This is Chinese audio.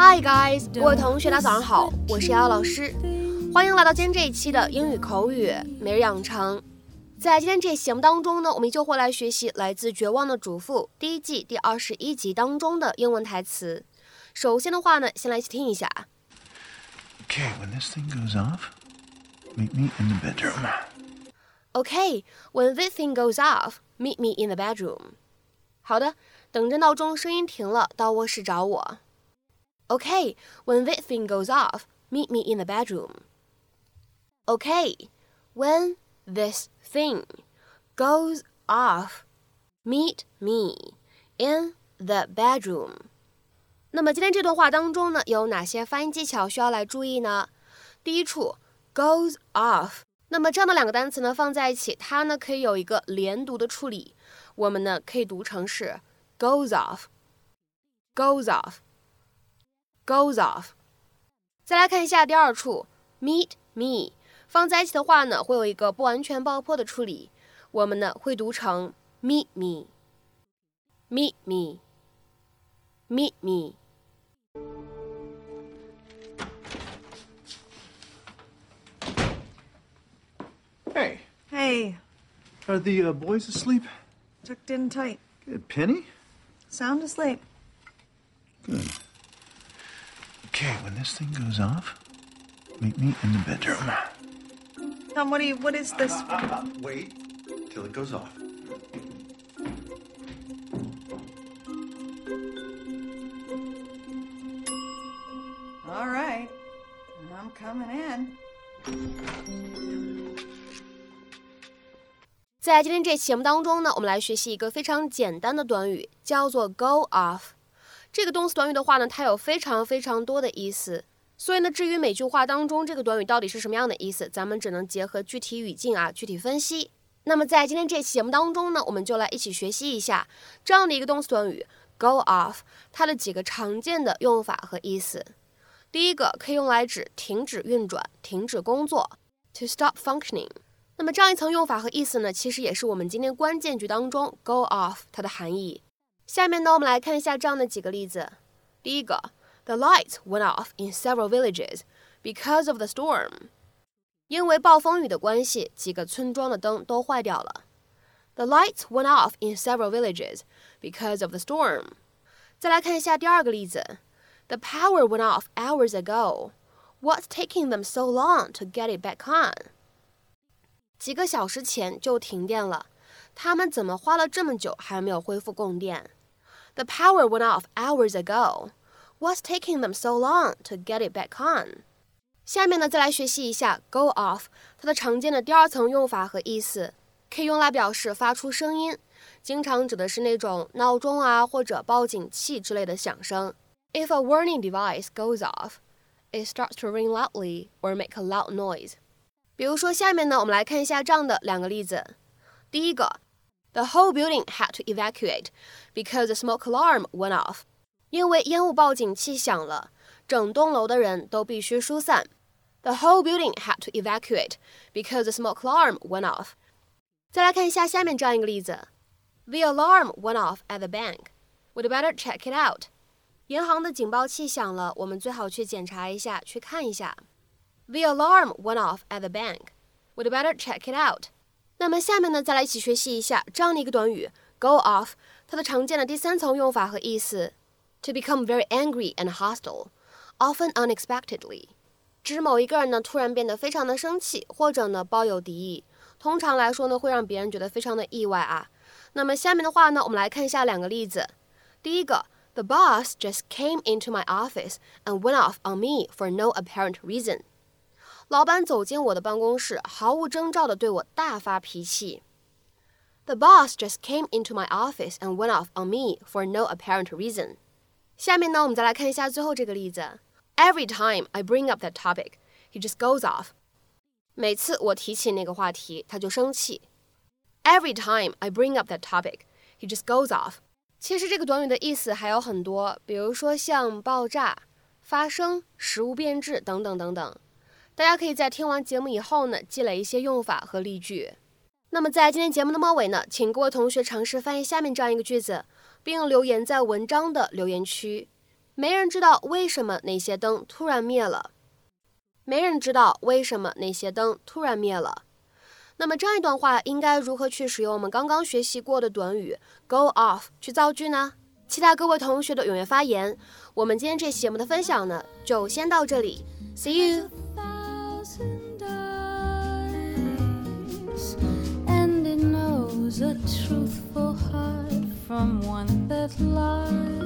Hi guys，各位同学，大家早上好，我是瑶瑶老师，欢迎来到今天这一期的英语口语每日养成。在今天这期节目当中呢，我们依旧会来学习来自《绝望的主妇》第一季第二十一集当中的英文台词。首先的话呢，先来一起听一下。Okay, when this thing goes off, meet me in the bedroom. Okay, when this thing goes off, meet me in the bedroom. 好的，等着闹钟声音停了，到卧室找我。Okay, when this thing goes off, meet me in the bedroom. Okay, when this thing goes off, meet me in the bedroom. 那么今天这段话当中呢，有哪些发音技巧需要来注意呢？第一处 goes off，那么这样的两个单词呢放在一起，它呢可以有一个连读的处理，我们呢可以读成是 goes off，goes off。 goes off。再来看一下第二处，meet me，放在一起的话呢，会有一个不完全爆破的处理，我们呢会读成 meet me，meet me，meet me。Hey, Hey, are the uh, boys asleep? tucked in tight. Good. Penny? Sound asleep. Good. Okay, when this thing goes off, meet me in the bedroom. Tom, what do you, what is this? Wait till it goes off. All right. I'm coming in. 在今天这期节目当中呢，我们来学习一个非常简单的短语，叫做 go off。 这个动词短语的话呢，它有非常非常多的意思。所以呢，至于每句话当中这个短语到底是什么样的意思，咱们只能结合具体语境啊，具体分析。那么在今天这期节目当中呢，我们就来一起学习一下这样的一个动词短语 go off 它的几个常见的用法和意思。第一个可以用来指停止运转、停止工作，to stop functioning。那么这样一层用法和意思呢，其实也是我们今天关键句当中 go off 它的含义。下面呢，我们来看一下这样的几个例子。第一个，The lights went off in several villages because of the storm。因为暴风雨的关系，几个村庄的灯都坏掉了。The lights went off in several villages because of the storm。再来看一下第二个例子，The power went off hours ago. What's taking them so long to get it back on？几个小时前就停电了，他们怎么花了这么久还没有恢复供电 ？The power went off hours ago. What's taking them so long to get it back on？下面呢，再来学习一下 go off 它的常见的第二层用法和意思，可以用来表示发出声音，经常指的是那种闹钟啊或者报警器之类的响声。If a warning device goes off, it starts to ring loudly or make a loud noise. 比如说，下面呢，我们来看一下这样的两个例子。第一个 ，The whole building had to evacuate because the smoke alarm went off。因为烟雾报警器响了，整栋楼的人都必须疏散。The whole building had to evacuate because the smoke alarm went off。再来看一下下面这样一个例子：The alarm went off at the bank. We'd better check it out。银行的警报器响了，我们最好去检查一下，去看一下。The alarm went off at the bank. We'd better check it out. 那么下面呢，再来一起学习一下这样的一个短语 go off，它的常见的第三层用法和意思：to become very angry and hostile, often unexpectedly，指某一个人呢突然变得非常的生气，或者呢抱有敌意。通常来说呢，会让别人觉得非常的意外啊。那么下面的话呢，我们来看一下两个例子。第一个，The boss just came into my office and went off on me for no apparent reason. 老板走进我的办公室，毫无征兆地对我大发脾气。The boss just came into my office and went off on me for no apparent reason. 下面呢，我们再来看一下最后这个例子。Every time I bring up that topic, he just goes off. 每次我提起那个话题，他就生气。Every time I bring up that topic, he just goes off. 其实这个短语的意思还有很多，比如说像爆炸、发生、食物变质等等等等。大家可以在听完节目以后呢，积累一些用法和例句。那么在今天节目的末尾呢，请各位同学尝试翻译下面这样一个句子，并留言在文章的留言区。没人知道为什么那些灯突然灭了。没人知道为什么那些灯突然灭了。那么这样一段话应该如何去使用我们刚刚学习过的短语 go off 去造句呢？期待各位同学的踊跃发言。我们今天这期节目的分享呢，就先到这里，See you。with life.